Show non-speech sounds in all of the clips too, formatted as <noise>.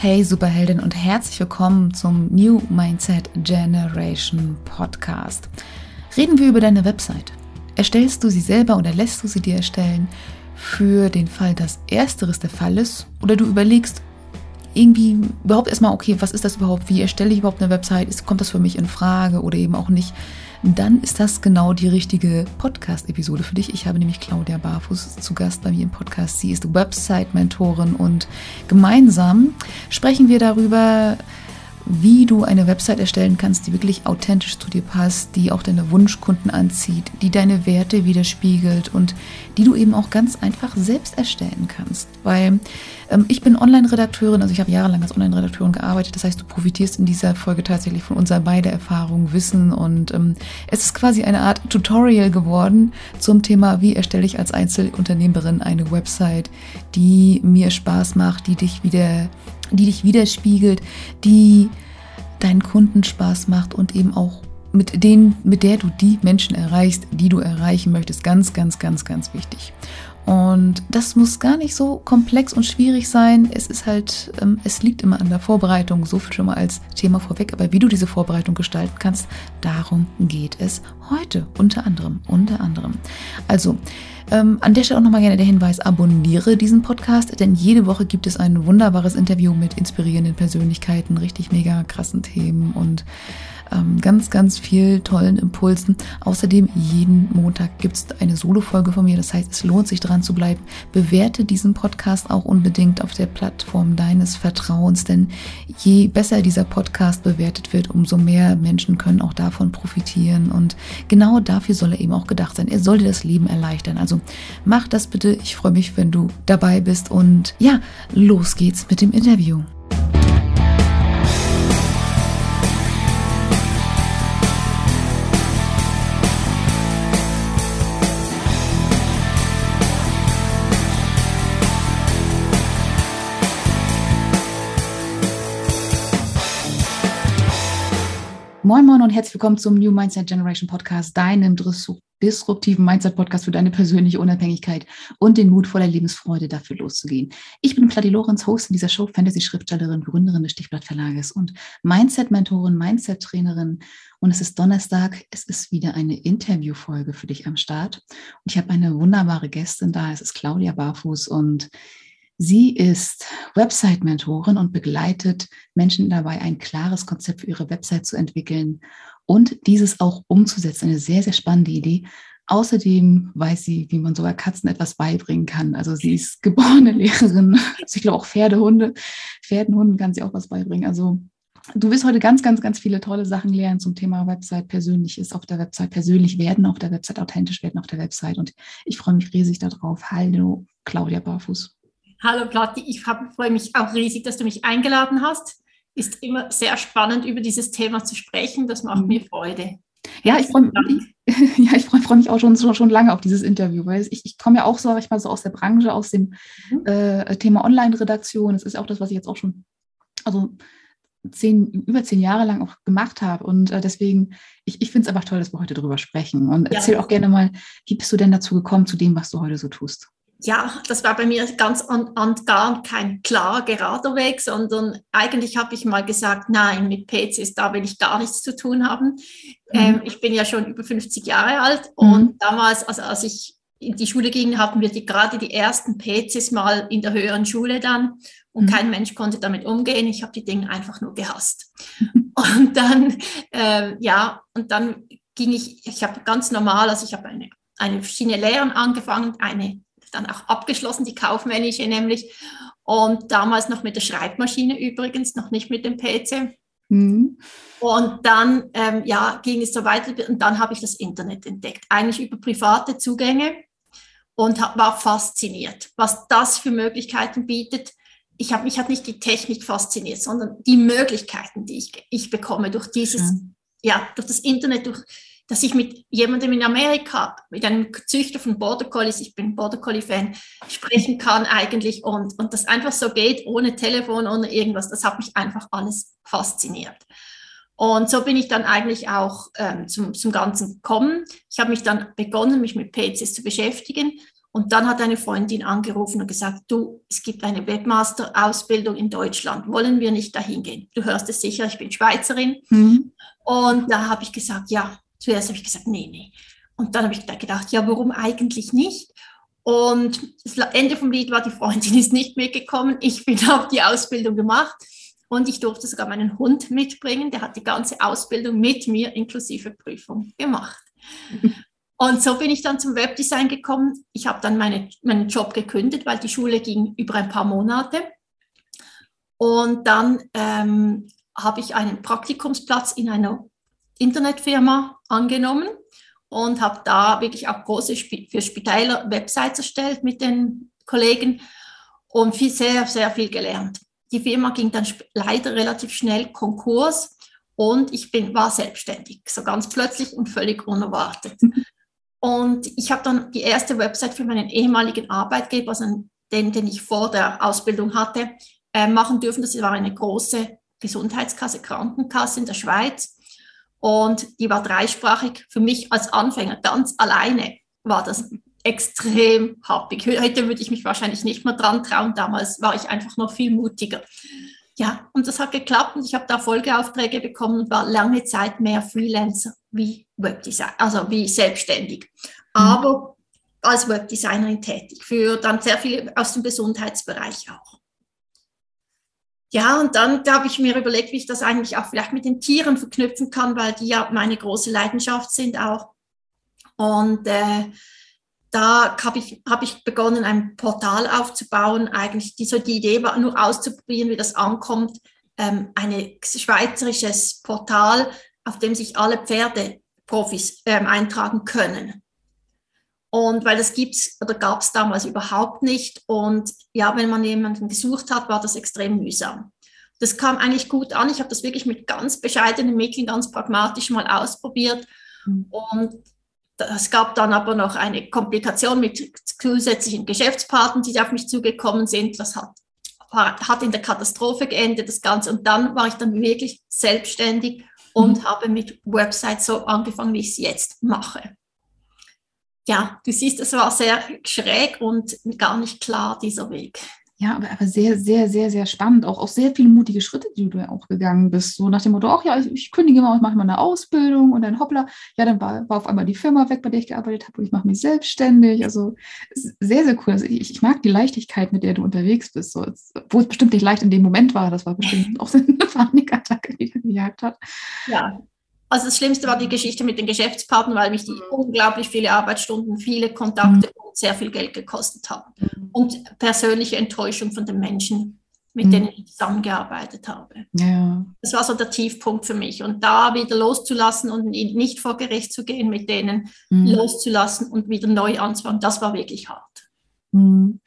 Hey Superheldin und herzlich willkommen zum New Mindset Generation Podcast. Reden wir über deine Website. Erstellst du sie selber oder lässt du sie dir erstellen? Für den Fall, dass ersteres der Fall ist oder du überlegst, irgendwie überhaupt erstmal, okay, was ist das überhaupt? Wie erstelle ich überhaupt eine Website? kommt das für mich in Frage oder eben auch nicht? Dann ist das genau die richtige Podcast-Episode für dich. Ich habe nämlich Claudia Barfuß zu Gast bei mir im Podcast. Sie ist Website-Mentorin und gemeinsam sprechen wir darüber, wie du eine Website erstellen kannst, die wirklich authentisch zu dir passt, die auch deine Wunschkunden anzieht, die deine Werte widerspiegelt und die du eben auch ganz einfach selbst erstellen kannst. Weil ähm, ich bin Online-Redakteurin, also ich habe jahrelang als Online-Redakteurin gearbeitet. Das heißt, du profitierst in dieser Folge tatsächlich von unserer beide Erfahrung, Wissen und ähm, es ist quasi eine Art Tutorial geworden zum Thema, wie erstelle ich als Einzelunternehmerin eine Website, die mir Spaß macht, die dich wieder die dich widerspiegelt, die deinen Kunden Spaß macht und eben auch mit denen, mit der du die Menschen erreichst, die du erreichen möchtest. Ganz, ganz, ganz, ganz wichtig. Und das muss gar nicht so komplex und schwierig sein. Es ist halt, ähm, es liegt immer an der Vorbereitung, so viel schon mal als Thema vorweg. Aber wie du diese Vorbereitung gestalten kannst, darum geht es heute. Unter anderem, unter anderem. Also, ähm, an der Stelle auch nochmal gerne der Hinweis, abonniere diesen Podcast, denn jede Woche gibt es ein wunderbares Interview mit inspirierenden Persönlichkeiten, richtig mega krassen Themen und ähm, ganz, ganz viel tollen Impulsen. Außerdem jeden Montag gibt es eine Solo-Folge von mir. Das heißt, es lohnt sich dran zu bleiben. Bewerte diesen Podcast auch unbedingt auf der Plattform deines Vertrauens, denn je besser dieser Podcast bewertet wird, umso mehr Menschen können auch davon profitieren. Und genau dafür soll er eben auch gedacht sein. Er soll dir das Leben erleichtern. Also mach das bitte. Ich freue mich, wenn du dabei bist. Und ja, los geht's mit dem Interview. Moin Moin und herzlich willkommen zum New Mindset Generation Podcast, deinem disruptiven Mindset-Podcast für deine persönliche Unabhängigkeit und den Mut voller Lebensfreude dafür loszugehen. Ich bin Platti Lorenz, Host in dieser Show, Fantasy-Schriftstellerin, Gründerin des Stichblatt-Verlages und Mindset-Mentorin, Mindset-Trainerin. Und es ist Donnerstag, es ist wieder eine Interviewfolge für dich am Start. Und ich habe eine wunderbare Gästin da, es ist Claudia Barfuß und Sie ist Website-Mentorin und begleitet Menschen dabei, ein klares Konzept für ihre Website zu entwickeln und dieses auch umzusetzen. Eine sehr, sehr spannende Idee. Außerdem weiß sie, wie man sogar Katzen etwas beibringen kann. Also sie ist geborene <laughs> Lehrerin. Also ich glaube auch Pferde, Hunde. Pferden, Hunden kann sie auch was beibringen. Also du wirst heute ganz, ganz, ganz viele tolle Sachen lernen zum Thema Website, persönliches auf der Website, persönlich werden auf der Website, authentisch werden auf der Website. Und ich freue mich riesig darauf. Hallo, Claudia Barfuß. Hallo Platti, ich freue mich auch riesig, dass du mich eingeladen hast. Ist immer sehr spannend, über dieses Thema zu sprechen. Das macht mhm. mir Freude. Ja, ich freue mich, <laughs> ja, ich freu, freu mich auch schon, schon, schon lange auf dieses Interview, weil ich, ich komme ja auch, sage ich mal, so aus der Branche, aus dem mhm. äh, Thema Online-Redaktion. Das ist auch das, was ich jetzt auch schon, also zehn, über zehn Jahre lang auch gemacht habe. Und äh, deswegen, ich, ich finde es einfach toll, dass wir heute darüber sprechen. Und erzähl ja. auch gerne mal, wie bist du denn dazu gekommen, zu dem, was du heute so tust? Ja, das war bei mir ganz und, und gar kein klar gerader Weg, sondern eigentlich habe ich mal gesagt, nein, mit PCs, da will ich gar nichts zu tun haben. Mhm. Ähm, ich bin ja schon über 50 Jahre alt mhm. und damals, also als ich in die Schule ging, hatten wir die, gerade die ersten PCs mal in der höheren Schule dann und mhm. kein Mensch konnte damit umgehen. Ich habe die Dinge einfach nur gehasst. <laughs> und dann, äh, ja, und dann ging ich, ich habe ganz normal, also ich habe eine, eine verschiedene Lehren angefangen, eine dann auch abgeschlossen, die kaufmännische nämlich. Und damals noch mit der Schreibmaschine übrigens, noch nicht mit dem PC. Mhm. Und dann ähm, ja, ging es so weiter und dann habe ich das Internet entdeckt, eigentlich über private Zugänge und hab, war fasziniert, was das für Möglichkeiten bietet. Ich habe mich hat nicht die Technik fasziniert, sondern die Möglichkeiten, die ich, ich bekomme durch dieses, mhm. ja, durch das Internet, durch dass ich mit jemandem in Amerika, mit einem Züchter von Border Collies, ich bin Border Collie Fan, sprechen kann eigentlich und, und das einfach so geht, ohne Telefon, ohne irgendwas. Das hat mich einfach alles fasziniert. Und so bin ich dann eigentlich auch ähm, zum, zum Ganzen gekommen. Ich habe mich dann begonnen, mich mit PCs zu beschäftigen Und dann hat eine Freundin angerufen und gesagt, du, es gibt eine Webmaster-Ausbildung in Deutschland, wollen wir nicht dahin gehen? Du hörst es sicher, ich bin Schweizerin. Mhm. Und da habe ich gesagt, ja, zuerst habe ich gesagt, nee, nee. Und dann habe ich gedacht, ja, warum eigentlich nicht? Und das Ende vom Lied war, die Freundin ist nicht mitgekommen. Ich bin auf die Ausbildung gemacht und ich durfte sogar meinen Hund mitbringen. Der hat die ganze Ausbildung mit mir inklusive Prüfung gemacht. <laughs> Und so bin ich dann zum Webdesign gekommen. Ich habe dann meine, meinen Job gekündigt, weil die Schule ging über ein paar Monate. Und dann ähm, habe ich einen Praktikumsplatz in einer Internetfirma angenommen und habe da wirklich auch große für Spitäler Websites erstellt mit den Kollegen und viel, sehr, sehr viel gelernt. Die Firma ging dann leider relativ schnell Konkurs und ich bin, war selbstständig, so ganz plötzlich und völlig unerwartet. Und ich habe dann die erste Website für meinen ehemaligen Arbeitgeber, also den, den ich vor der Ausbildung hatte, äh, machen dürfen. Das war eine große Gesundheitskasse, Krankenkasse in der Schweiz. Und die war dreisprachig. Für mich als Anfänger ganz alleine war das extrem happig. Heute würde ich mich wahrscheinlich nicht mehr dran trauen. Damals war ich einfach noch viel mutiger. Ja, und das hat geklappt und ich habe da Folgeaufträge bekommen und war lange Zeit mehr Freelancer wie Webdesigner, also wie selbstständig. Mhm. Aber als Webdesignerin tätig, für dann sehr viel aus dem Gesundheitsbereich auch. Ja, und dann habe ich mir überlegt, wie ich das eigentlich auch vielleicht mit den Tieren verknüpfen kann, weil die ja meine große Leidenschaft sind auch. Und äh, da habe ich, hab ich begonnen, ein Portal aufzubauen. Eigentlich die, so die Idee war nur auszuprobieren, wie das ankommt. Ähm, ein schweizerisches Portal, auf dem sich alle Pferdeprofis ähm, eintragen können. Und weil das gibt's oder gab es damals überhaupt nicht. Und ja, wenn man jemanden gesucht hat, war das extrem mühsam. Das kam eigentlich gut an. Ich habe das wirklich mit ganz bescheidenen Mitteln, ganz pragmatisch mal ausprobiert. Mhm. Und es gab dann aber noch eine Komplikation mit zusätzlichen Geschäftspartnern, die auf mich zugekommen sind. Das hat, hat in der Katastrophe geendet, das Ganze. Und dann war ich dann wirklich selbstständig und mhm. habe mit Websites so angefangen, wie ich es jetzt mache ja, du siehst, es war sehr schräg und gar nicht klar, dieser Weg. Ja, aber, aber sehr, sehr, sehr, sehr spannend. Auch, auch sehr viele mutige Schritte, die du ja auch gegangen bist. So nach dem Motto, ach ja, ich, ich kündige mal, ich mache mal eine Ausbildung und dann hoppla, ja, dann war, war auf einmal die Firma weg, bei der ich gearbeitet habe und ich mache mich selbstständig. Also sehr, sehr cool. Also ich, ich mag die Leichtigkeit, mit der du unterwegs bist. So, wo es bestimmt nicht leicht in dem Moment war, das war bestimmt <laughs> auch so eine Panikattacke, die er gejagt hat. Ja, also das Schlimmste war die Geschichte mit den Geschäftspartnern, weil mich die mhm. unglaublich viele Arbeitsstunden, viele Kontakte mhm. und sehr viel Geld gekostet haben. Mhm. Und persönliche Enttäuschung von den Menschen, mit mhm. denen ich zusammengearbeitet habe. Ja. Das war so der Tiefpunkt für mich. Und da wieder loszulassen und nicht vor Gericht zu gehen mit denen, mhm. loszulassen und wieder neu anzufangen, das war wirklich hart. Mhm.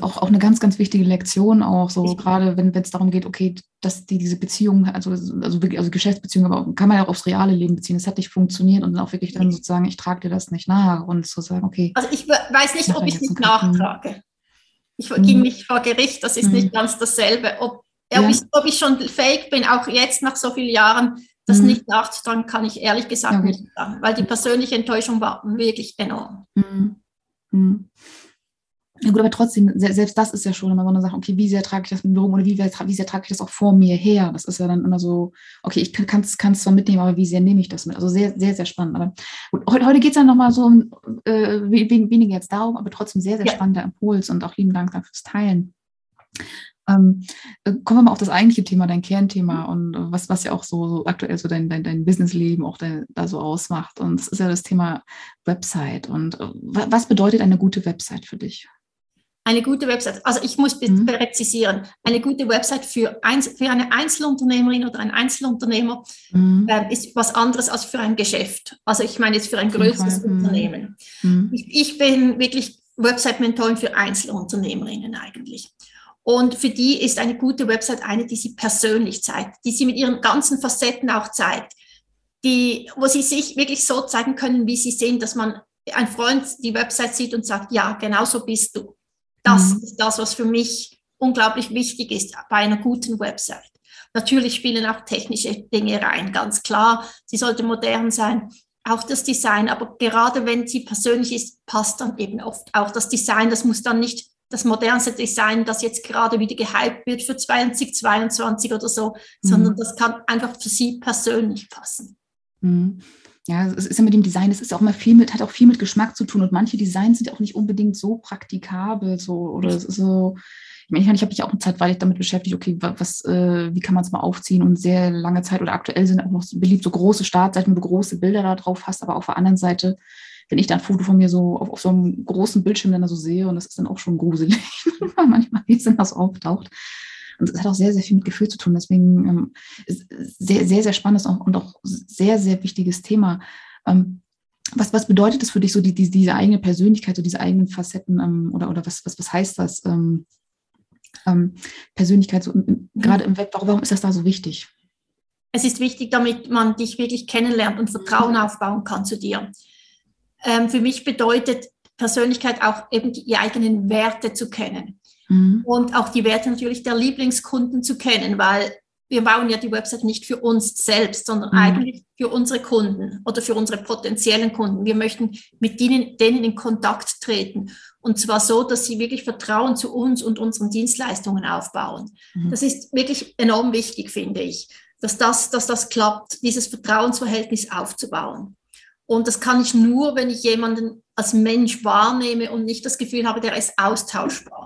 Auch, auch eine ganz, ganz wichtige Lektion, auch so gerade wenn es darum geht, okay, dass die diese Beziehung, also, also, also Geschäftsbeziehungen, aber kann man ja auch aufs reale Leben beziehen. Das hat nicht funktioniert und dann auch wirklich dann sozusagen, ich trage dir das nicht nach und zu sagen, okay. Also ich weiß nicht, ob ich es nicht nachtrage. Ich mhm. ging nicht vor Gericht, das ist mhm. nicht ganz dasselbe. Ob, ja. ob, ich, ob, ich, schon fake bin, auch jetzt nach so vielen Jahren, das mhm. nicht nachzutragen, kann ich ehrlich gesagt okay. nicht sagen, weil die persönliche Enttäuschung war wirklich enorm. Mhm. Mhm. Ja gut, aber trotzdem, selbst das ist ja schon, wenn man sagt, okay, wie sehr trage ich das mit mir rum oder wie, wie sehr trage ich das auch vor mir her? Das ist ja dann immer so, okay, ich kann es zwar mitnehmen, aber wie sehr nehme ich das mit? Also sehr, sehr, sehr spannend. Aber gut, heute, heute geht es ja nochmal so um, äh, weniger jetzt darum, aber trotzdem sehr, sehr ja. spannender Impuls und auch lieben Dank fürs Teilen. Ähm, äh, kommen wir mal auf das eigentliche Thema, dein Kernthema und was, was ja auch so, so aktuell so dein, dein, dein Businessleben auch da, da so ausmacht. Und es ist ja das Thema Website. Und äh, was bedeutet eine gute Website für dich? Eine gute Website, also ich muss mhm. präzisieren, eine gute Website für, ein, für eine Einzelunternehmerin oder ein Einzelunternehmer mhm. äh, ist was anderes als für ein Geschäft. Also ich meine jetzt für ein größeres mhm. Unternehmen. Mhm. Ich, ich, bin wirklich Website-Mentorin für Einzelunternehmerinnen eigentlich. Und für die ist eine gute Website eine, die sie persönlich zeigt, die sie mit ihren ganzen Facetten auch zeigt, die, wo sie sich wirklich so zeigen können, wie sie sind, dass man ein Freund die Website sieht und sagt, ja, genau so bist du. Das mhm. ist das, was für mich unglaublich wichtig ist bei einer guten Website. Natürlich spielen auch technische Dinge rein, ganz klar. Sie sollte modern sein, auch das Design, aber gerade wenn sie persönlich ist, passt dann eben oft auch das Design. Das muss dann nicht das modernste Design, das jetzt gerade wieder gehypt wird für 2022 oder so, mhm. sondern das kann einfach für sie persönlich passen. Mhm. Ja, es ist ja mit dem Design, es ist auch mal viel mit, hat auch viel mit Geschmack zu tun und manche Designs sind auch nicht unbedingt so praktikabel, so oder so. Ich meine, ich habe mich auch eine Zeit weil damit beschäftigt, okay, was, äh, wie kann man es mal aufziehen und sehr lange Zeit oder aktuell sind auch noch so beliebt so große Startseiten, wo du große Bilder da drauf hast, aber auf der anderen Seite, wenn ich dann ein Foto von mir so auf, auf so einem großen Bildschirm dann so sehe und das ist dann auch schon gruselig, <laughs> manchmal, wie es dann das auftaucht. Und es hat auch sehr, sehr viel mit Gefühl zu tun. Deswegen ähm, sehr, sehr, sehr spannendes und auch sehr, sehr wichtiges Thema. Ähm, was, was bedeutet das für dich, so die, die, diese eigene Persönlichkeit, so diese eigenen Facetten ähm, oder, oder was, was, was heißt das? Ähm, ähm, Persönlichkeit, so, gerade im Web, warum ist das da so wichtig? Es ist wichtig, damit man dich wirklich kennenlernt und Vertrauen aufbauen kann zu dir. Ähm, für mich bedeutet Persönlichkeit auch eben die eigenen Werte zu kennen. Mhm. Und auch die Werte natürlich der Lieblingskunden zu kennen, weil wir bauen ja die Website nicht für uns selbst, sondern mhm. eigentlich für unsere Kunden oder für unsere potenziellen Kunden. Wir möchten mit denen, denen in Kontakt treten. Und zwar so, dass sie wirklich Vertrauen zu uns und unseren Dienstleistungen aufbauen. Mhm. Das ist wirklich enorm wichtig, finde ich, dass das, dass das klappt, dieses Vertrauensverhältnis aufzubauen. Und das kann ich nur, wenn ich jemanden als Mensch wahrnehme und nicht das Gefühl habe, der ist austauschbar.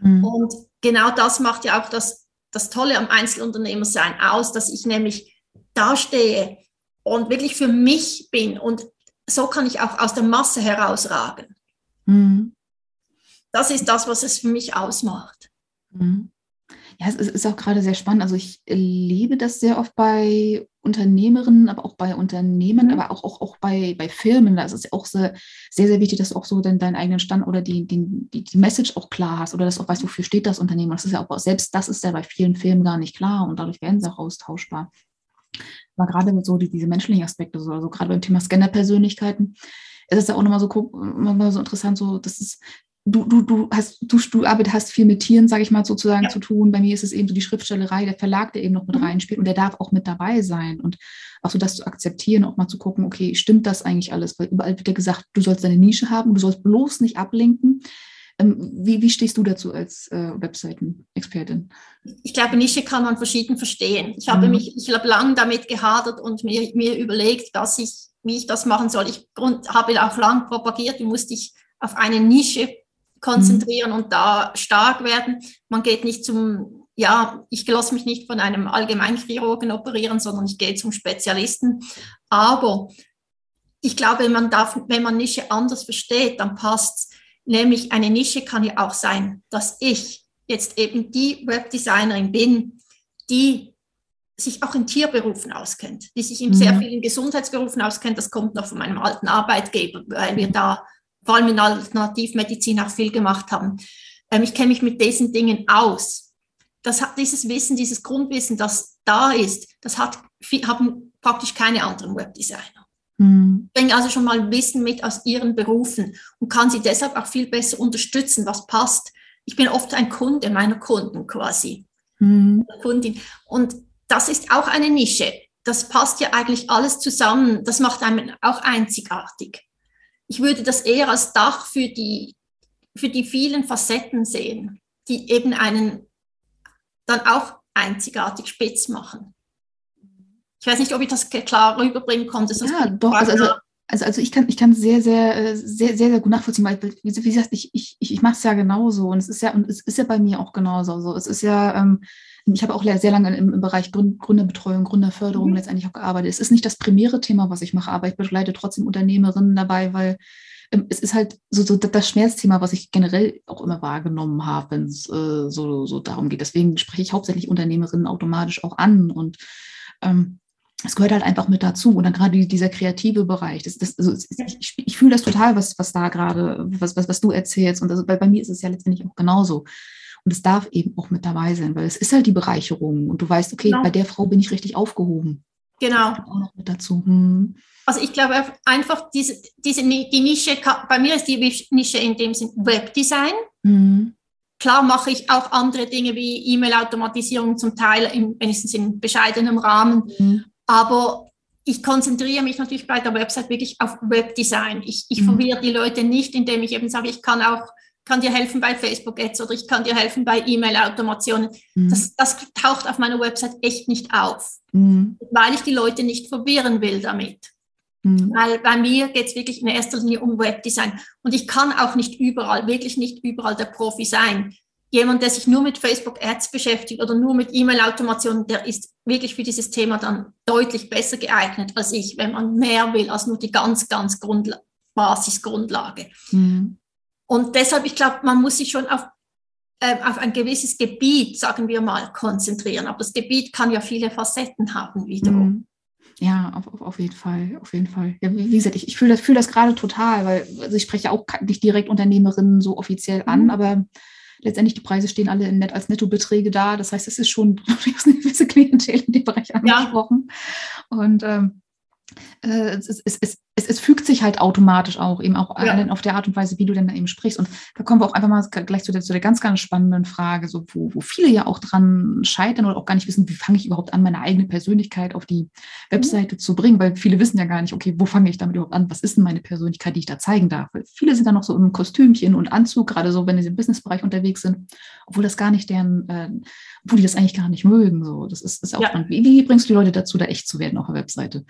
Mhm. Und genau das macht ja auch das, das Tolle am Einzelunternehmersein aus, dass ich nämlich dastehe und wirklich für mich bin. Und so kann ich auch aus der Masse herausragen. Mhm. Das ist das, was es für mich ausmacht. Mhm. Ja, es ist auch gerade sehr spannend. Also ich erlebe das sehr oft bei Unternehmerinnen, aber auch bei Unternehmen, mhm. aber auch, auch, auch bei, bei Firmen. Da ist es auch sehr, sehr, sehr wichtig, dass du auch so den, deinen eigenen Stand oder die, die, die, die Message auch klar hast oder dass du auch weißt, wofür steht das Unternehmen. Das ist ja auch, selbst das ist ja bei vielen Firmen gar nicht klar und dadurch werden sie auch austauschbar. Aber gerade mit so die, diese menschlichen Aspekte, so, also gerade beim Thema Scanner-Persönlichkeiten, ist es ja auch nochmal so, immer so interessant, so, dass es du, du, du hast, du, du arbeitest, hast viel mit Tieren, sage ich mal, sozusagen ja. zu tun. Bei mir ist es eben so die Schriftstellerei, der Verlag, der eben noch mit mhm. reinspielt und der darf auch mit dabei sein. Und auch so das zu akzeptieren, auch mal zu gucken, okay, stimmt das eigentlich alles? Weil überall wird ja gesagt, du sollst deine Nische haben, du sollst bloß nicht ablenken. Ähm, wie, wie stehst du dazu als äh, Webseiten-Expertin? Ich glaube, Nische kann man verschieden verstehen. Ich habe mhm. mich, ich habe lange damit gehadert und mir, mir überlegt, dass ich, wie ich das machen soll. Ich grund, habe auch lang propagiert, du musst dich auf eine Nische konzentrieren und da stark werden. Man geht nicht zum, ja, ich lasse mich nicht von einem Allgemeinchirurgen operieren, sondern ich gehe zum Spezialisten. Aber ich glaube, man darf, wenn man Nische anders versteht, dann passt Nämlich eine Nische kann ja auch sein, dass ich jetzt eben die Webdesignerin bin, die sich auch in Tierberufen auskennt, die sich in mhm. sehr vielen Gesundheitsberufen auskennt. Das kommt noch von meinem alten Arbeitgeber, weil wir da vor allem in Alternativmedizin auch viel gemacht haben. Ähm, ich kenne mich mit diesen Dingen aus. Das hat dieses Wissen, dieses Grundwissen, das da ist, das hat, haben praktisch keine anderen Webdesigner. Mhm. Bringen also schon mal Wissen mit aus ihren Berufen und kann sie deshalb auch viel besser unterstützen, was passt. Ich bin oft ein Kunde meiner Kunden quasi. Mhm. Kundin. Und das ist auch eine Nische. Das passt ja eigentlich alles zusammen. Das macht einen auch einzigartig ich würde das eher als Dach für die, für die vielen Facetten sehen, die eben einen dann auch einzigartig spitz machen. Ich weiß nicht, ob ich das klar rüberbringen konnte. Ja, doch. Also, also, also, ich kann ich kann sehr, sehr, sehr, sehr, sehr gut nachvollziehen, weil, wie, wie gesagt, ich, ich, ich mache es ja genauso. Und es ist ja, und es ist ja bei mir auch genauso. So. Es ist ja, ähm, ich habe auch sehr lange im, im Bereich Gründerbetreuung, Gründerförderung mhm. letztendlich auch gearbeitet. Es ist nicht das primäre Thema, was ich mache, aber ich begleite trotzdem Unternehmerinnen dabei, weil ähm, es ist halt so, so das Schmerzthema, was ich generell auch immer wahrgenommen habe, wenn es äh, so, so darum geht. Deswegen spreche ich hauptsächlich Unternehmerinnen automatisch auch an und ähm, es gehört halt einfach mit dazu. Und dann gerade dieser kreative Bereich. Das, das, also ich, ich fühle das total, was, was da gerade, was, was, was du erzählst. Und also bei, bei mir ist es ja letztendlich auch genauso. Und es darf eben auch mit dabei sein, weil es ist halt die Bereicherung. Und du weißt, okay, genau. bei der Frau bin ich richtig aufgehoben. Genau. Auch noch mit dazu. Hm. Also ich glaube einfach, diese, diese, die Nische, bei mir ist die Nische in dem Sinn Webdesign. Mhm. Klar mache ich auch andere Dinge wie E-Mail-Automatisierung zum Teil, in, wenigstens in bescheidenem Rahmen. Mhm. Aber ich konzentriere mich natürlich bei der Website wirklich auf Webdesign. Ich, ich mhm. verwirre die Leute nicht, indem ich eben sage, ich kann auch kann dir helfen bei Facebook Ads oder ich kann dir helfen bei E-Mail-Automationen. Mhm. Das, das, taucht auf meiner Website echt nicht auf, mhm. weil ich die Leute nicht verwirren will damit. Mhm. Weil bei mir geht es wirklich in erster Linie um Webdesign. Und ich kann auch nicht überall, wirklich nicht überall der Profi sein. Jemand, der sich nur mit Facebook Ads beschäftigt oder nur mit E-Mail-Automation, der ist wirklich für dieses Thema dann deutlich besser geeignet als ich, wenn man mehr will als nur die ganz, ganz Grundla Basisgrundlage. Mhm. Und deshalb, ich glaube, man muss sich schon auf, äh, auf ein gewisses Gebiet, sagen wir mal, konzentrieren. Aber das Gebiet kann ja viele Facetten haben wiederum. Mhm. Ja, auf, auf, auf jeden Fall, auf jeden Fall. Ja, wie, wie gesagt, ich, ich fühle das, fühl das gerade total, weil also ich spreche auch nicht direkt Unternehmerinnen so offiziell an, mhm. aber letztendlich die Preise stehen alle net, als Nettobeträge da. Das heißt, es ist schon <laughs> eine gewisse Klientel in dem Bereich angesprochen. Ja. Und ähm, äh, es, es, es, es, fügt sich halt automatisch auch, eben auch ja. auf der Art und Weise, wie du denn da eben sprichst. Und da kommen wir auch einfach mal gleich zu der, zu der ganz, ganz spannenden Frage, so, wo, wo viele ja auch dran scheitern oder auch gar nicht wissen, wie fange ich überhaupt an, meine eigene Persönlichkeit auf die Webseite mhm. zu bringen, weil viele wissen ja gar nicht, okay, wo fange ich damit überhaupt an? Was ist denn meine Persönlichkeit, die ich da zeigen darf? Weil viele sind dann noch so im Kostümchen und Anzug, gerade so, wenn sie im Businessbereich unterwegs sind, obwohl das gar nicht deren, äh, obwohl die das eigentlich gar nicht mögen. So, das ist, ist auch ja. spannend. Wie, wie bringst du die Leute dazu, da echt zu werden auf der Webseite?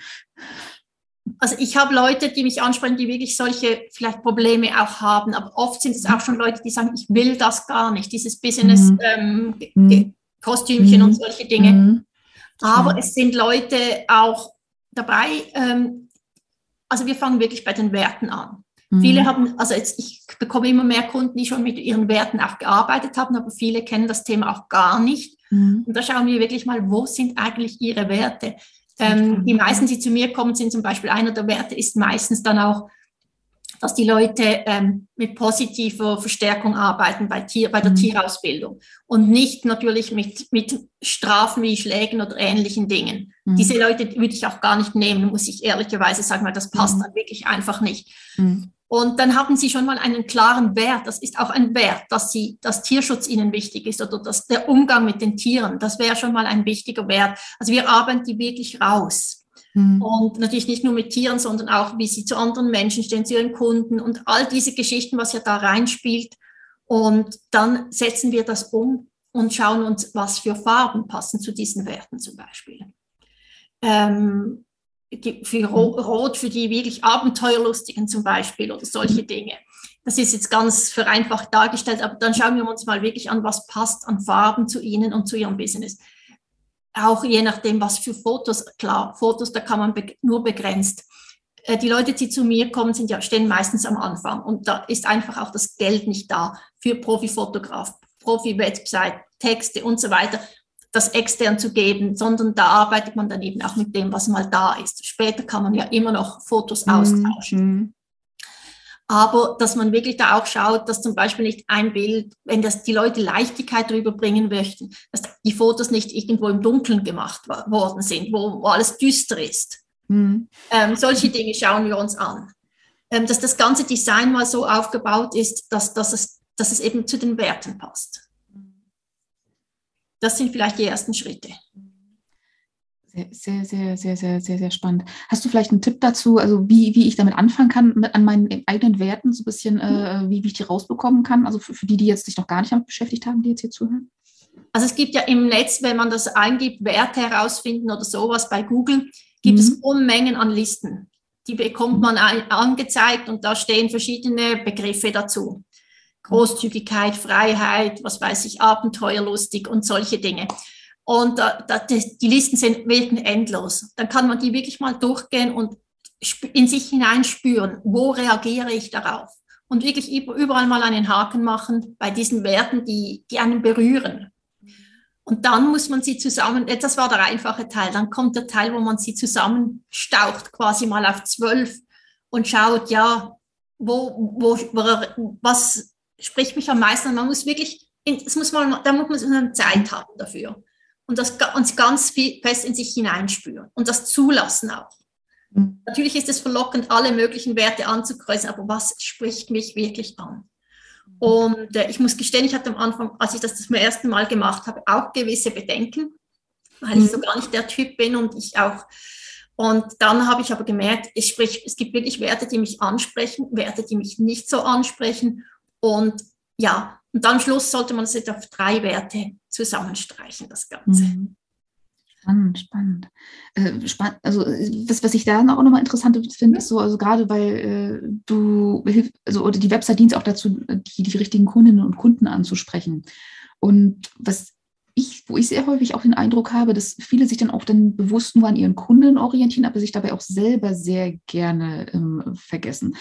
also ich habe Leute, die mich ansprechen, die wirklich solche vielleicht Probleme auch haben, aber oft sind es auch schon Leute, die sagen, ich will das gar nicht, dieses Business mhm. ähm, mhm. Kostümchen mhm. und solche Dinge. Mhm. Aber es sind Leute auch dabei, ähm, also wir fangen wirklich bei den Werten an. Mhm. Viele haben, also jetzt, ich bekomme immer mehr Kunden, die schon mit ihren Werten auch gearbeitet haben, aber viele kennen das Thema auch gar nicht. Mhm. Und da schauen wir wirklich mal, wo sind eigentlich ihre Werte? Ähm, die meisten, die zu mir kommen, sind zum Beispiel einer der Werte ist meistens dann auch, dass die Leute ähm, mit positiver Verstärkung arbeiten bei, Tier, bei der mhm. Tierausbildung und nicht natürlich mit, mit Strafen wie Schlägen oder ähnlichen Dingen. Mhm. Diese Leute würde ich auch gar nicht nehmen, muss ich ehrlicherweise sagen, weil das passt mhm. dann wirklich einfach nicht. Und dann haben Sie schon mal einen klaren Wert. Das ist auch ein Wert, dass Sie, dass Tierschutz Ihnen wichtig ist oder dass der Umgang mit den Tieren. Das wäre schon mal ein wichtiger Wert. Also wir arbeiten die wirklich raus. Mhm. Und natürlich nicht nur mit Tieren, sondern auch, wie sie zu anderen Menschen stehen, zu ihren Kunden und all diese Geschichten, was ja da reinspielt. Und dann setzen wir das um und schauen uns, was für Farben passen zu diesen Werten zum Beispiel. Ähm, für Rot für die wirklich Abenteuerlustigen zum Beispiel oder solche Dinge. Das ist jetzt ganz vereinfacht dargestellt, aber dann schauen wir uns mal wirklich an, was passt an Farben zu Ihnen und zu Ihrem Business. Auch je nachdem, was für Fotos, klar, Fotos, da kann man be nur begrenzt. Äh, die Leute, die zu mir kommen, sind ja, stehen meistens am Anfang und da ist einfach auch das Geld nicht da für Profifotograf, Profi-Website, Texte und so weiter das extern zu geben, sondern da arbeitet man dann eben auch mit dem, was mal da ist. Später kann man ja immer noch Fotos mhm. austauschen. Aber dass man wirklich da auch schaut, dass zum Beispiel nicht ein Bild, wenn das die Leute Leichtigkeit darüber bringen möchten, dass die Fotos nicht irgendwo im Dunkeln gemacht worden sind, wo, wo alles düster ist. Mhm. Ähm, solche Dinge schauen wir uns an. Ähm, dass das ganze Design mal so aufgebaut ist, dass, dass, es, dass es eben zu den Werten passt. Das sind vielleicht die ersten Schritte. Sehr, sehr, sehr, sehr, sehr, sehr, spannend. Hast du vielleicht einen Tipp dazu, also wie, wie ich damit anfangen kann, mit, an meinen eigenen Werten so ein bisschen, äh, wie, wie ich die rausbekommen kann? Also für, für, die, die jetzt sich noch gar nicht damit beschäftigt haben, die jetzt hier zuhören? Also es gibt ja im Netz, wenn man das eingibt, Werte herausfinden oder sowas bei Google, gibt mhm. es Unmengen an Listen. Die bekommt man angezeigt und da stehen verschiedene Begriffe dazu. Großzügigkeit, Freiheit, was weiß ich, abenteuerlustig und solche Dinge. Und äh, die Listen sind wirklich endlos. Dann kann man die wirklich mal durchgehen und in sich hineinspüren, wo reagiere ich darauf? Und wirklich überall mal einen Haken machen bei diesen Werten, die, die einen berühren. Und dann muss man sie zusammen, das war der einfache Teil, dann kommt der Teil, wo man sie zusammenstaucht, quasi mal auf zwölf und schaut, ja, wo, wo, was spricht mich am meisten an. Man muss wirklich, es muss mal, da muss man Zeit haben dafür. Und das uns ganz viel fest in sich hineinspüren und das zulassen auch. Mhm. Natürlich ist es verlockend, alle möglichen Werte anzukreuzen, aber was spricht mich wirklich an? Und äh, ich muss gestehen, ich hatte am Anfang, als ich das zum ersten Mal gemacht habe, auch gewisse Bedenken, weil ich so mhm. gar nicht der Typ bin und ich auch Und dann habe ich aber gemerkt, ich sprich, es gibt wirklich Werte, die mich ansprechen, Werte, die mich nicht so ansprechen. Und ja, und dann Schluss sollte man es jetzt auf drei Werte zusammenstreichen, das Ganze. Mhm. Spannend, spannend. Äh, spann also das, was ich da auch nochmal interessant finde, ist so, also gerade weil äh, du also oder die Website dient auch dazu, die, die richtigen Kundinnen und Kunden anzusprechen. Und was ich, wo ich sehr häufig auch den Eindruck habe, dass viele sich dann auch dann bewusst nur an ihren Kunden orientieren, aber sich dabei auch selber sehr gerne ähm, vergessen.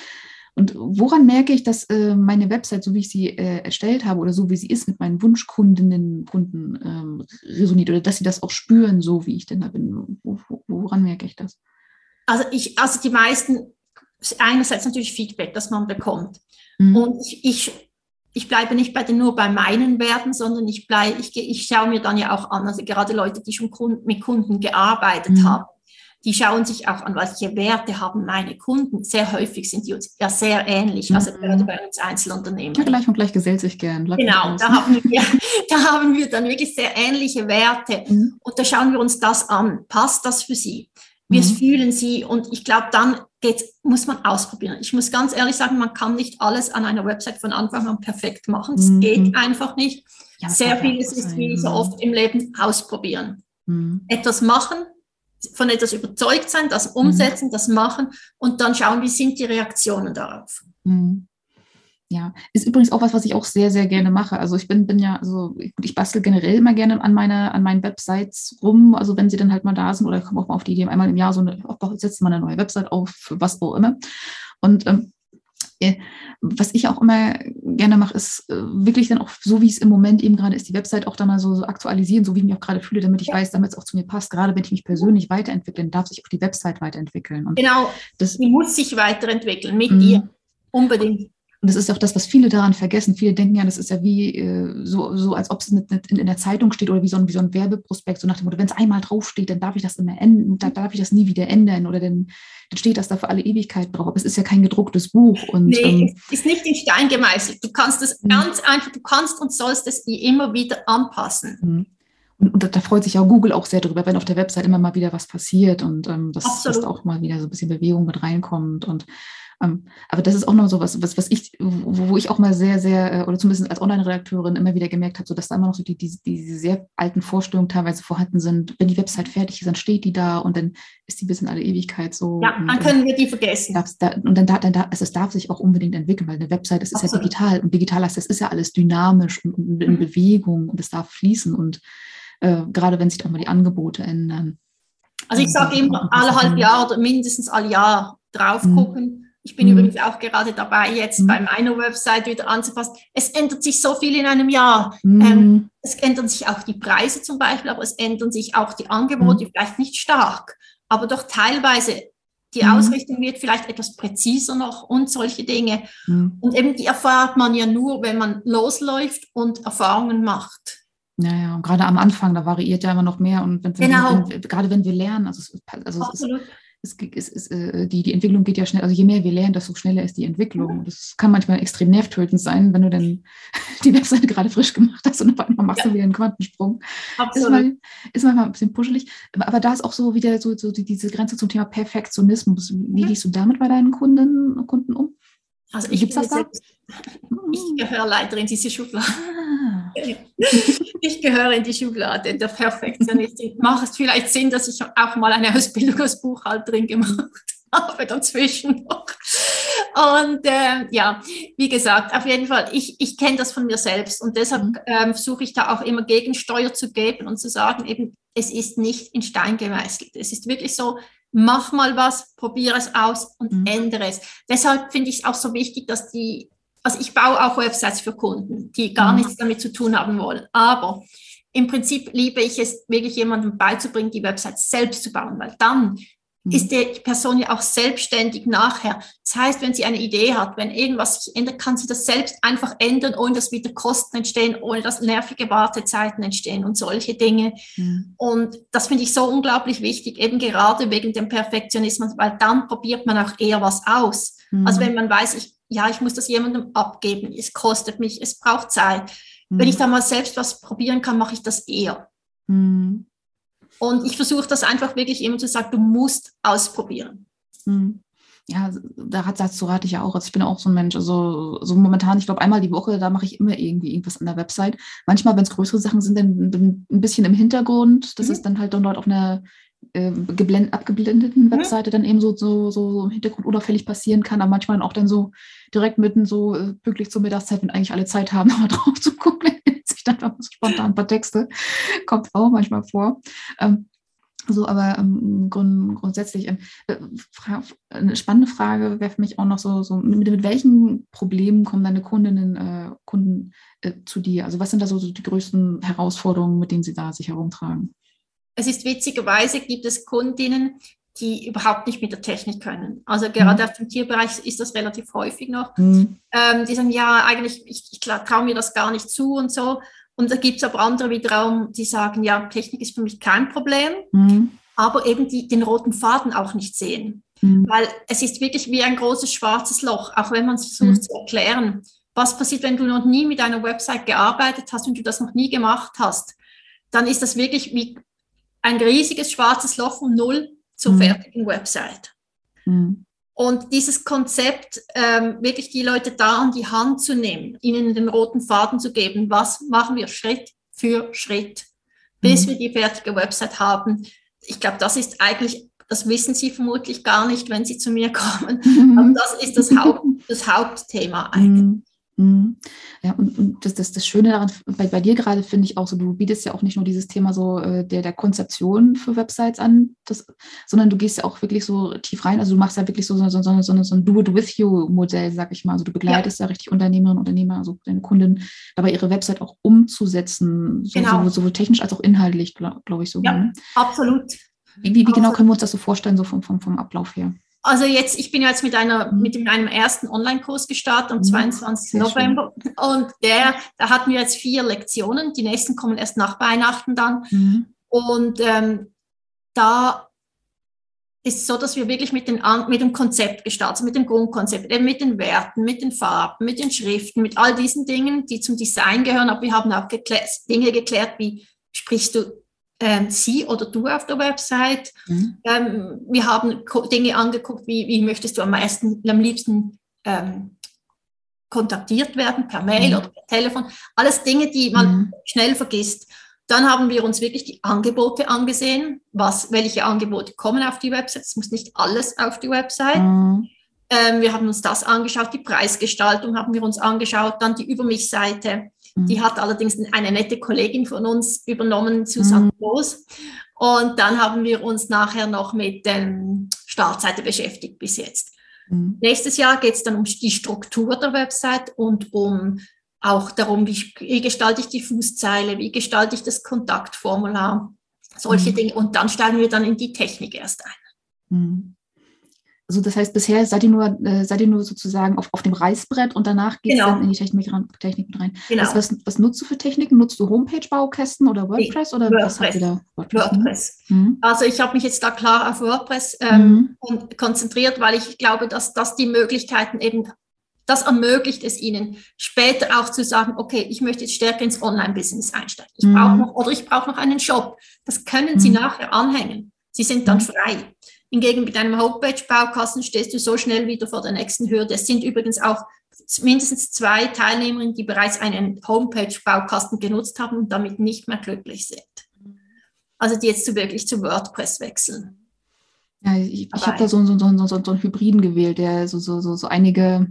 Und woran merke ich, dass äh, meine Website, so wie ich sie äh, erstellt habe oder so wie sie ist, mit meinen Wunschkundinnen, Kunden ähm, resoniert oder dass sie das auch spüren, so wie ich denn da bin? Wo, wo, woran merke ich das? Also ich, also die meisten, einerseits natürlich Feedback, das man bekommt. Mhm. Und ich, ich, ich bleibe nicht bei den, nur bei meinen Werten, sondern ich bleibe, ich, ich schaue mir dann ja auch an, also gerade Leute, die schon mit Kunden gearbeitet mhm. haben die schauen sich auch an, welche Werte haben meine Kunden. Sehr häufig sind die uns ja sehr ähnlich, also mhm. gerade bei uns Einzelunternehmen. Ja, gleich und gleich gesellt sich gern. Bleib genau, da haben, wir, <laughs> da haben wir dann wirklich sehr ähnliche Werte mhm. und da schauen wir uns das an. Passt das für Sie? Wie mhm. fühlen Sie? Und ich glaube, dann geht's, muss man ausprobieren. Ich muss ganz ehrlich sagen, man kann nicht alles an einer Website von Anfang an perfekt machen. Das mhm. geht einfach nicht. Ja, sehr vieles ist wie so oft im Leben ausprobieren. Mhm. Etwas machen, von etwas überzeugt sein, das umsetzen, mhm. das machen und dann schauen, wie sind die Reaktionen darauf. Mhm. Ja, ist übrigens auch was, was ich auch sehr, sehr gerne mache. Also ich bin, bin ja, also ich, ich bastel generell immer gerne an meine, an meinen Websites rum. Also wenn sie dann halt mal da sind oder ich komme auch mal auf die Idee, einmal im Jahr so eine, setzt man eine neue Website auf, was auch immer. Und ähm, äh, was ich auch immer gerne mache, ist äh, wirklich dann auch so, wie es im Moment eben gerade ist, die Website auch dann mal so, so aktualisieren, so wie ich mich auch gerade fühle, damit ich weiß, damit es auch zu mir passt. Gerade wenn ich mich persönlich weiterentwickle, darf sich auch die Website weiterentwickeln. Und genau, das, die muss sich weiterentwickeln mit dir. Unbedingt. Und das ist auch das, was viele daran vergessen. Viele denken ja, das ist ja wie äh, so, so, als ob es in, in, der Zeitung steht oder wie so ein, wie so ein Werbeprospekt, so nach dem Motto, wenn es einmal draufsteht, dann darf ich das immer ändern, dann darf ich das nie wieder ändern oder dann, dann steht das da für alle Ewigkeit drauf. Aber es ist ja kein gedrucktes Buch. Und, nee, ähm, ist nicht in Stein gemeißelt. Du kannst es mhm. ganz einfach, du kannst und sollst es immer wieder anpassen. Mhm. Und, und, da freut sich auch Google auch sehr drüber, wenn auf der Website immer mal wieder was passiert und ähm, dass, dass da auch mal wieder so ein bisschen Bewegung mit reinkommt. Und aber das ist auch noch so was, was, was ich, wo, ich auch mal sehr, sehr, äh, oder zumindest als Online-Redakteurin immer wieder gemerkt habe, so dass da immer noch so die, die, diese sehr alten Vorstellungen teilweise vorhanden sind. Wenn die Website fertig ist, dann steht die da und dann ist die bis in alle Ewigkeit so. Ja, dann können wir die vergessen. Da, und dann, da, dann da, also es darf sich auch unbedingt entwickeln, weil eine Website, das ist Absolut. ja digital und digital heißt, das ist ja alles dynamisch und, und in mhm. Bewegung und es darf fließen und äh, gerade wenn sich auch mal die Angebote ändern. Also ich sage immer alle halb Jahr oder mindestens alle Jahr drauf mhm. Ich bin mhm. übrigens auch gerade dabei, jetzt mhm. bei meiner Website wieder anzupassen. Es ändert sich so viel in einem Jahr. Mhm. Ähm, es ändern sich auch die Preise zum Beispiel, aber es ändern sich auch die Angebote, mhm. vielleicht nicht stark, aber doch teilweise. Die mhm. Ausrichtung wird vielleicht etwas präziser noch und solche Dinge. Mhm. Und eben die erfahrt man ja nur, wenn man losläuft und Erfahrungen macht. Ja, ja, und gerade am Anfang, da variiert ja immer noch mehr. Und wenn, genau. wenn, gerade wenn wir lernen, also, es, also es ist, es, es, es, äh, die, die Entwicklung geht ja schnell, also je mehr wir lernen, desto schneller ist die Entwicklung. Mhm. Das kann manchmal extrem nervtötend sein, wenn du dann <laughs> die Webseite gerade frisch gemacht hast und auf einmal machst ja. du wieder einen Quantensprung. Absolut. Ist, mal, ist manchmal ein bisschen puschelig. Aber da ist auch so wieder so, so diese Grenze zum Thema Perfektionismus. Wie gehst du damit bei deinen Kunden, Kunden um? Also ich, das da? ich gehöre leider in diese Schublade. Ah. <laughs> Ich gehöre in die Schublade der Perfektionistin. Macht es vielleicht Sinn, dass ich auch mal eine Ausbildung als Buchhalterin gemacht <laughs> habe dazwischen noch. Und äh, ja, wie gesagt, auf jeden Fall, ich, ich kenne das von mir selbst und deshalb mhm. ähm, versuche ich da auch immer Gegensteuer zu geben und zu sagen, eben, es ist nicht in Stein gemeißelt. Es ist wirklich so, mach mal was, probiere es aus und mhm. ändere es. Deshalb finde ich es auch so wichtig, dass die, also ich baue auch Websites für Kunden, die gar mhm. nichts damit zu tun haben wollen. Aber im Prinzip liebe ich es, wirklich jemandem beizubringen, die Website selbst zu bauen, weil dann Mhm. ist die Person ja auch selbstständig nachher. Das heißt, wenn sie eine Idee hat, wenn irgendwas sich ändert, kann sie das selbst einfach ändern, ohne dass wieder Kosten entstehen, ohne dass nervige Wartezeiten entstehen und solche Dinge. Mhm. Und das finde ich so unglaublich wichtig, eben gerade wegen dem Perfektionismus, weil dann probiert man auch eher was aus. Mhm. Also wenn man weiß, ich, ja, ich muss das jemandem abgeben, es kostet mich, es braucht Zeit. Wenn mhm. ich da mal selbst was probieren kann, mache ich das eher. Mhm. Und ich versuche das einfach wirklich immer zu sagen, du musst ausprobieren. Mhm ja, da hat dazu rate ich ja auch. Also ich bin auch so ein Mensch. Also so momentan, ich glaube, einmal die Woche, da mache ich immer irgendwie irgendwas an der Website. Manchmal, wenn es größere Sachen sind, dann, dann ein bisschen im Hintergrund. Das mhm. ist dann halt dort auf einer äh, geblend, abgeblendeten mhm. Webseite dann eben so, so, so im Hintergrund unauffällig passieren kann, aber manchmal auch dann so direkt mitten so äh, pünktlich zur Mittagszeit, wenn eigentlich alle Zeit haben, <laughs> mal drauf zu gucken, <laughs> sich dann einfach so spontan ein paar Texte, <laughs> kommt auch manchmal vor. Ähm, so, aber ähm, grund, grundsätzlich ähm, äh, eine spannende Frage wäre für mich auch noch so, so mit, mit welchen Problemen kommen deine Kundinnen, äh, Kunden äh, zu dir? Also was sind da so, so, die größten Herausforderungen, mit denen sie da sich herumtragen? Es ist witzigerweise, gibt es Kundinnen, die überhaupt nicht mit der Technik können. Also gerade mhm. auf dem Tierbereich ist das relativ häufig noch. Mhm. Ähm, die sagen, ja, eigentlich, ich, ich traue mir das gar nicht zu und so. Und da gibt es aber andere wiederum, die sagen, ja, Technik ist für mich kein Problem, mhm. aber eben die, den roten Faden auch nicht sehen. Mhm. Weil es ist wirklich wie ein großes schwarzes Loch, auch wenn man es versucht mhm. zu erklären. Was passiert, wenn du noch nie mit einer Website gearbeitet hast und du das noch nie gemacht hast? Dann ist das wirklich wie ein riesiges schwarzes Loch von null zur mhm. fertigen Website. Mhm. Und dieses Konzept, ähm, wirklich die Leute da an die Hand zu nehmen, ihnen den roten Faden zu geben, was machen wir Schritt für Schritt, bis mhm. wir die fertige Website haben. Ich glaube, das ist eigentlich, das wissen Sie vermutlich gar nicht, wenn Sie zu mir kommen. Mhm. <laughs> Aber das ist das, Haupt, das Hauptthema eigentlich. Mhm. Ja, und, und das, das, das Schöne daran, bei, bei dir gerade finde ich auch so, du bietest ja auch nicht nur dieses Thema so äh, der, der Konzeption für Websites an, das, sondern du gehst ja auch wirklich so tief rein. Also du machst ja wirklich so, so, so, so, so, so ein Do-it-with-you-Modell, sag ich mal. Also du begleitest ja, ja richtig Unternehmerinnen und Unternehmer, also deine Kunden, dabei ihre Website auch umzusetzen, so, genau. so, sowohl technisch als auch inhaltlich, glaube glaub ich so. Ja, ne? absolut. Wie, wie, wie genau können wir uns das so vorstellen, so vom, vom, vom Ablauf her? Also jetzt, ich bin jetzt mit einer, mhm. mit einem ersten Online-Kurs gestartet am 22. Mhm. Sehr November. Schön. Und der, da hatten wir jetzt vier Lektionen. Die nächsten kommen erst nach Weihnachten dann. Mhm. Und ähm, da ist es so, dass wir wirklich mit, den, mit dem Konzept gestartet sind, mit dem Grundkonzept, eben mit den Werten, mit den Farben, mit den Schriften, mit all diesen Dingen, die zum Design gehören. Aber wir haben auch geklärt, Dinge geklärt, wie sprichst du ähm, sie oder du auf der Website. Mhm. Ähm, wir haben Dinge angeguckt, wie, wie möchtest du am meisten, am liebsten ähm, kontaktiert werden, per Mail mhm. oder per Telefon. Alles Dinge, die man mhm. schnell vergisst. Dann haben wir uns wirklich die Angebote angesehen, was, welche Angebote kommen auf die Website. Es muss nicht alles auf die Website. Mhm. Ähm, wir haben uns das angeschaut, die Preisgestaltung haben wir uns angeschaut, dann die Über mich-Seite. Die mhm. hat allerdings eine nette Kollegin von uns übernommen, Susanne Groß. Mhm. Und dann haben wir uns nachher noch mit der Startseite beschäftigt bis jetzt. Mhm. Nächstes Jahr geht es dann um die Struktur der Website und um auch darum, wie, wie, gestalte ich die Fußzeile, wie gestalte ich das Kontaktformular, solche mhm. Dinge. Und dann steigen wir dann in die Technik erst ein. Mhm also das heißt, bisher seid ihr nur, äh, seid ihr nur sozusagen auf, auf dem Reißbrett und danach geht es genau. dann in die Technik, ran, Technik mit rein. Genau. Was, was, was, nutzt du für Techniken? Nutzt du Homepage-Baukästen oder WordPress oder WordPress. was habt ihr da? WordPress. WordPress. Mhm. Also ich habe mich jetzt da klar auf WordPress ähm, mhm. konzentriert, weil ich glaube, dass das die Möglichkeiten eben, das ermöglicht es ihnen, später auch zu sagen, okay, ich möchte jetzt stärker ins Online-Business einsteigen. Ich mhm. brauche noch, oder ich brauche noch einen Shop. Das können sie mhm. nachher anhängen. Sie sind dann mhm. frei. Hingegen mit einem Homepage-Baukasten stehst du so schnell wieder vor der nächsten Hürde. Es sind übrigens auch mindestens zwei Teilnehmerinnen, die bereits einen Homepage-Baukasten genutzt haben und damit nicht mehr glücklich sind. Also die jetzt zu wirklich zu WordPress wechseln. Ja, ich, ich habe da so, so, so, so, einen Hybriden gewählt, der so, so, so, so einige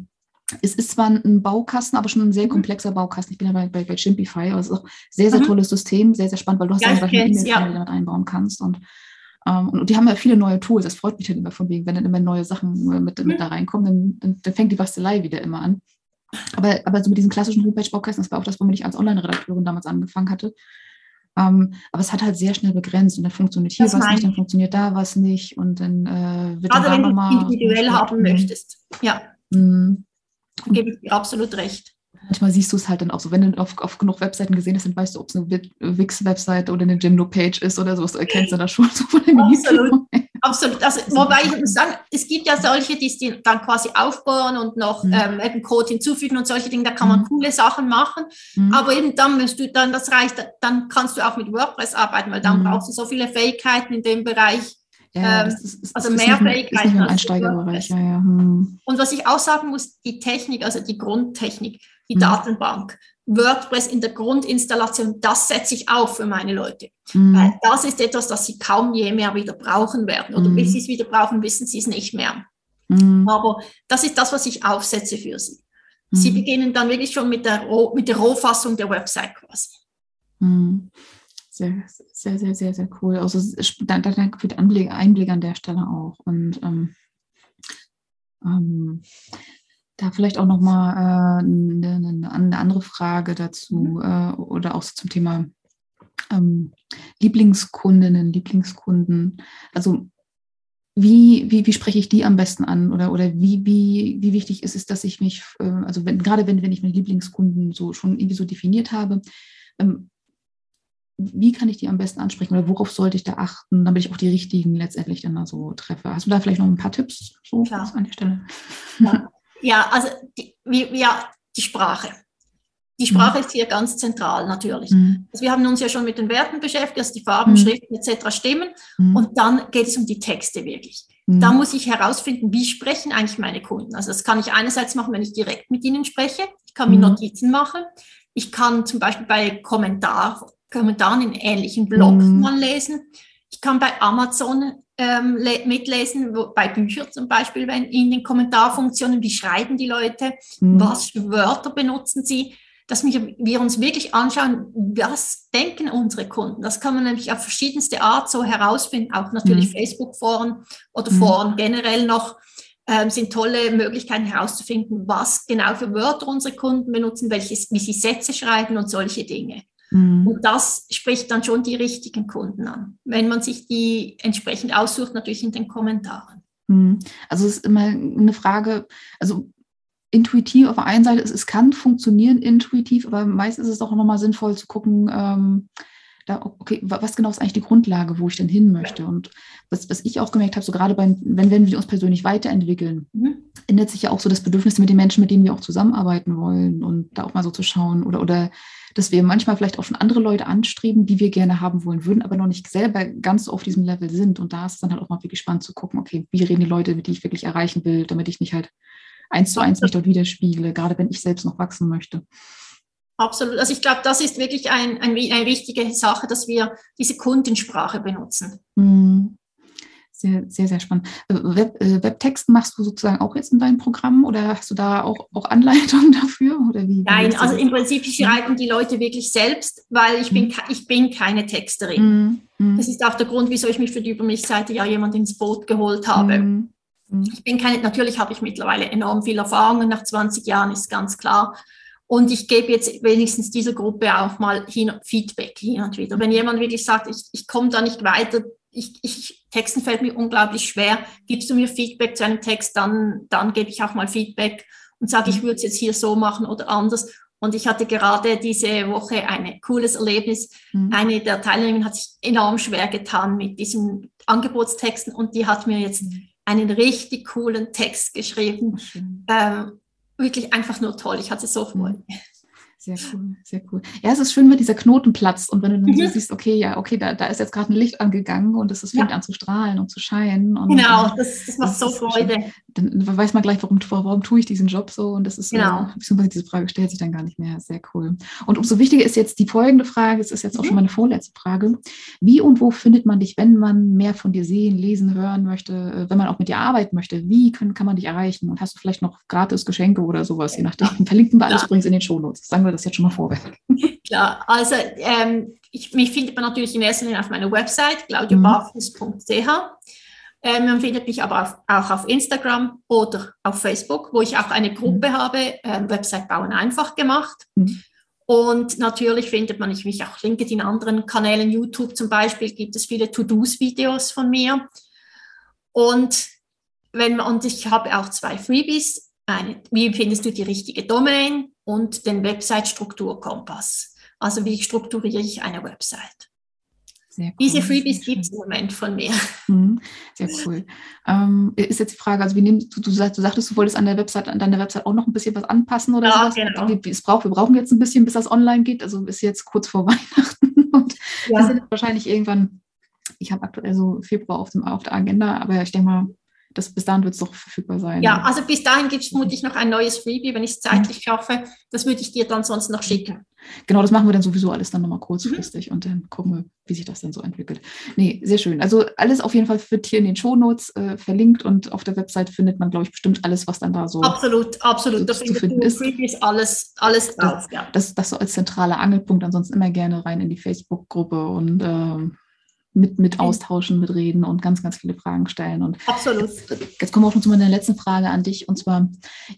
es ist zwar ein Baukasten, aber schon ein sehr mhm. komplexer Baukasten. Ich bin ja bei, bei, bei Chimpify, aber es ist auch ein sehr, sehr mhm. tolles System, sehr, sehr spannend, weil du hast ja, einfach eine E-Mail, ja. die du damit einbauen kannst. Und und die haben ja viele neue Tools. Das freut mich dann immer von wegen, wenn dann immer neue Sachen äh, mit, mit da reinkommen, dann, dann, fängt die Bastelei wieder immer an. Aber, aber so mit diesen klassischen Homepage-Baukästen, das war auch das, womit ich als Online-Redakteurin damals angefangen hatte. Um, ähm, aber es hat halt sehr schnell begrenzt und dann funktioniert hier das was nicht, dann funktioniert da was nicht und dann äh, wird Gerade dann wenn du individuell haben möchtest. Ja, mhm. gebe ich dir absolut recht manchmal siehst du es halt dann auch so, wenn du auf, auf genug Webseiten gesehen hast, dann weißt du, ob es eine Wix-Webseite oder eine Jimdo-Page ist oder sowas, du erkennst du das schon so von der Absolut. Absolut. Also, wobei ich muss sagen, es gibt ja solche, die es dann quasi aufbauen und noch mhm. ähm, eben Code hinzufügen und solche Dinge, da kann man mhm. coole Sachen machen. Mhm. Aber eben dann, wenn du dann das reicht, dann kannst du auch mit WordPress arbeiten, weil dann mhm. brauchst du so viele Fähigkeiten in dem Bereich. Ja, ähm, ist, ist, also mehr Fähigkeiten. Einsteigerbereich, ja, ja. Hm. Und was ich auch sagen muss, die Technik, also die Grundtechnik, die hm. Datenbank, WordPress in der Grundinstallation, das setze ich auf für meine Leute. Mhm. Weil das ist etwas, das sie kaum je mehr wieder brauchen werden. Oder mhm. bis sie es wieder brauchen, wissen sie es nicht mehr. Mhm. Aber das ist das, was ich aufsetze für sie. Sie beginnen dann wirklich schon mit der, mit der Rohfassung der Website quasi. Sehr, sehr, sehr, sehr, sehr cool. Also danke für den Einblick, Einblick an der Stelle auch. Und ähm, ähm, da vielleicht auch nochmal äh, eine, ne, eine andere Frage dazu mhm. äh, oder auch so zum Thema ähm, Lieblingskundinnen, Lieblingskunden. Also wie, wie, wie spreche ich die am besten an oder, oder wie, wie, wie wichtig ist es, dass ich mich, äh, also wenn, gerade wenn, wenn ich meine Lieblingskunden so schon irgendwie so definiert habe, ähm, wie kann ich die am besten ansprechen oder worauf sollte ich da achten, damit ich auch die richtigen letztendlich dann da so treffe? Hast du da vielleicht noch ein paar Tipps so Klar. an der Stelle? Ja. Ja, also die, wie, ja, die Sprache. Die Sprache mhm. ist hier ganz zentral natürlich. Mhm. Also wir haben uns ja schon mit den Werten beschäftigt, dass die Farben, mhm. Schriften etc. stimmen. Mhm. Und dann geht es um die Texte wirklich. Mhm. Da muss ich herausfinden, wie sprechen eigentlich meine Kunden. Also das kann ich einerseits machen, wenn ich direkt mit ihnen spreche. Ich kann mir mhm. Notizen machen. Ich kann zum Beispiel bei Kommentar, Kommentaren in ähnlichen Blogs mal lesen. Ich kann bei Amazon ähm, mitlesen, wo, bei Büchern zum Beispiel, wenn in den Kommentarfunktionen, wie schreiben die Leute, mhm. was für Wörter benutzen sie, dass wir, wir uns wirklich anschauen, was denken unsere Kunden. Das kann man nämlich auf verschiedenste Art so herausfinden, auch natürlich mhm. Facebook-Foren oder mhm. Foren generell noch. Ähm, sind tolle Möglichkeiten herauszufinden, was genau für Wörter unsere Kunden benutzen, welches, wie sie Sätze schreiben und solche Dinge. Mhm. Und das spricht dann schon die richtigen Kunden an, wenn man sich die entsprechend aussucht, natürlich in den Kommentaren. Mhm. Also es ist immer eine Frage, also intuitiv auf der einen Seite, es, es kann funktionieren intuitiv, aber meistens ist es auch nochmal sinnvoll zu gucken, ähm, da, okay, was genau ist eigentlich die Grundlage, wo ich denn hin möchte? Und was, was ich auch gemerkt habe, so gerade beim, wenn, wenn wir uns persönlich weiterentwickeln, mhm. ändert sich ja auch so das Bedürfnis mit den Menschen, mit denen wir auch zusammenarbeiten wollen und da auch mal so zu schauen oder, oder dass wir manchmal vielleicht auch schon andere Leute anstreben, die wir gerne haben wollen würden, aber noch nicht selber ganz auf diesem Level sind. Und da ist es dann halt auch mal wirklich spannend zu gucken, okay, wie reden die Leute, die ich wirklich erreichen will, damit ich nicht halt eins zu eins mich dort widerspiegle, gerade wenn ich selbst noch wachsen möchte. Absolut. Also ich glaube, das ist wirklich ein, ein, eine wichtige Sache, dass wir diese Kundensprache benutzen. Mhm. Sehr, sehr, sehr spannend. Äh, Web, äh, Webtexten machst du sozusagen auch jetzt in deinem Programm oder hast du da auch, auch Anleitungen <laughs> dafür? Oder wie, Nein, also im Prinzip schreiben die Leute wirklich selbst, weil ich, bin, ich bin keine Texterin. Mhm. Das ist auch der Grund, wieso ich mich für die Über mich-Seite ja jemand ins Boot geholt habe. Mhm. mhm. Ich bin keine, natürlich habe ich mittlerweile enorm viel Erfahrung und nach 20 Jahren ist ganz klar. Und ich gebe jetzt wenigstens dieser Gruppe auch mal hin, Feedback hin und wieder. Wenn jemand wirklich sagt, ich, ich komme da nicht weiter, ich, ich, Texten fällt mir unglaublich schwer. Gibst du mir Feedback zu einem Text, dann, dann gebe ich auch mal Feedback und sage, ich mhm. würde es jetzt hier so machen oder anders. Und ich hatte gerade diese Woche ein cooles Erlebnis. Mhm. Eine der Teilnehmerinnen hat sich enorm schwer getan mit diesen Angebotstexten und die hat mir jetzt mhm. einen richtig coolen Text geschrieben. Ähm, wirklich einfach nur toll. Ich hatte so mhm. Sehr cool, sehr cool. Ja, es ist schön, wenn dieser Knoten platzt und wenn du dann mhm. so siehst, okay, ja, okay, da, da ist jetzt gerade ein Licht angegangen und es fängt ja. an zu strahlen und zu scheinen. Und, genau, das, das macht das so Freude. Dann weiß man gleich, warum, warum tue ich diesen Job so und das ist genau. so, diese Frage stellt sich dann gar nicht mehr. Sehr cool. Und umso wichtiger ist jetzt die folgende Frage, es ist jetzt auch mhm. schon meine vorletzte Frage. Wie und wo findet man dich, wenn man mehr von dir sehen, lesen, hören möchte, äh, wenn man auch mit dir arbeiten möchte? Wie können, kann man dich erreichen? Und hast du vielleicht noch gratis Geschenke oder sowas, je nachdem? Verlinken wir alles ja. übrigens in den Shownotes. Sagen wir das jetzt schon mal vorweg. <laughs> Klar, also ähm, ich, mich findet man natürlich in erster Linie auf meiner Website, claudiabarfuß.ch. Ähm, man findet mich aber auf, auch auf Instagram oder auf Facebook, wo ich auch eine Gruppe mhm. habe, ähm, Website bauen einfach gemacht. Mhm. Und natürlich findet man mich auch LinkedIn, anderen Kanälen, YouTube zum Beispiel, gibt es viele To-Dos-Videos von mir. Und, wenn man, und ich habe auch zwei Freebies. Eine, wie findest du die richtige Domain? Und den Website-Strukturkompass. Also wie strukturiere ich eine Website? Cool. Diese Freebies gibt es im Moment von mir. Mhm. Sehr cool. Ähm, ist jetzt die Frage, also wie nimmst du, du, sagst, du sagtest, du wolltest an der Website, an deiner Website auch noch ein bisschen was anpassen oder ja, so. Genau. Wie, es braucht, wir brauchen jetzt ein bisschen, bis das online geht. Also ist jetzt kurz vor <laughs> Weihnachten und ja. wir sind wahrscheinlich irgendwann, ich habe aktuell so Februar auf, dem, auf der Agenda, aber ich denke mal, das, bis dahin wird es doch verfügbar sein. Ja, also bis dahin gibt es vermutlich noch ein neues Freebie, wenn ich es zeitlich schaffe. Das würde ich dir dann sonst noch schicken. Genau, das machen wir dann sowieso alles dann nochmal kurzfristig mhm. und dann gucken wir, wie sich das dann so entwickelt. Nee, sehr schön. Also alles auf jeden Fall wird hier in den Shownotes äh, verlinkt und auf der Website findet man, glaube ich, bestimmt alles, was dann da so absolut, absolut. So da zu finden ist. Freebies, alles, alles drauf. Das, ja. das, das so als zentraler Angelpunkt. Ansonsten immer gerne rein in die Facebook-Gruppe und ähm, mit, mit austauschen, mit reden und ganz, ganz viele Fragen stellen. Und Absolut. Jetzt, jetzt kommen wir auch schon zu meiner letzten Frage an dich. Und zwar,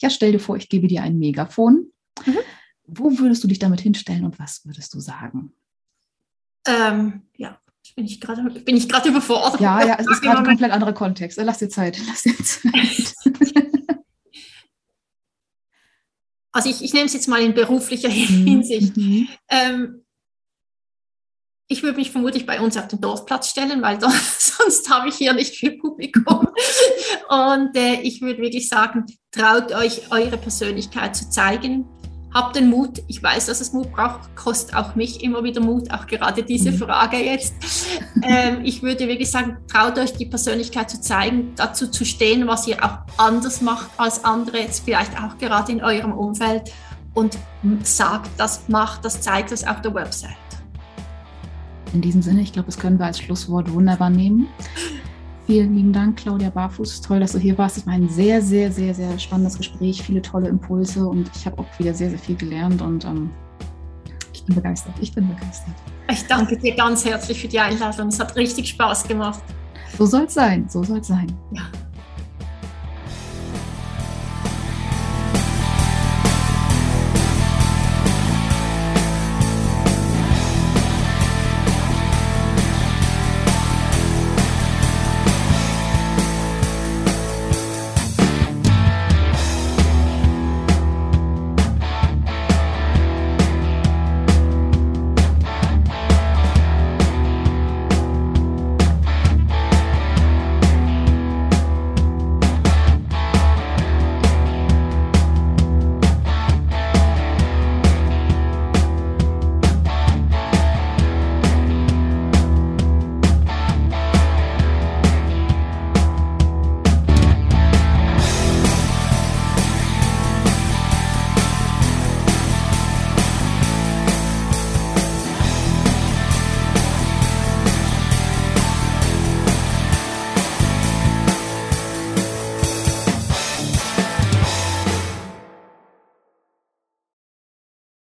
ja, stell dir vor, ich gebe dir ein Megafon. Mhm. Wo würdest du dich damit hinstellen und was würdest du sagen? Ähm, ja, bin ich gerade bin ich gerade überfordert. Ja, ja, es ist gerade ein komplett anderer Kontext. Lass dir Zeit. Lass dir Zeit. <laughs> also ich, ich nehme es jetzt mal in beruflicher mhm, Hinsicht. Mhm. Ähm, ich würde mich vermutlich bei uns auf den Dorfplatz stellen, weil <laughs> sonst habe ich hier nicht viel Publikum. Und äh, ich würde wirklich sagen, traut euch, eure Persönlichkeit zu zeigen. Habt den Mut. Ich weiß, dass es Mut braucht, kostet auch mich immer wieder Mut, auch gerade diese mhm. Frage jetzt. Ähm, ich würde wirklich sagen, traut euch, die Persönlichkeit zu zeigen, dazu zu stehen, was ihr auch anders macht als andere, jetzt vielleicht auch gerade in eurem Umfeld. Und sagt das, macht das, zeigt das auf der Website. In diesem Sinne, ich glaube, das können wir als Schlusswort wunderbar nehmen. Vielen lieben Dank, Claudia Barfuß. Toll, dass du hier warst. Es war ein sehr, sehr, sehr, sehr spannendes Gespräch, viele tolle Impulse und ich habe auch wieder sehr, sehr viel gelernt und ähm, ich bin begeistert. Ich bin begeistert. Ich danke dir ganz herzlich für die Einladung. Es hat richtig Spaß gemacht. So soll es sein. So soll es sein. Ja.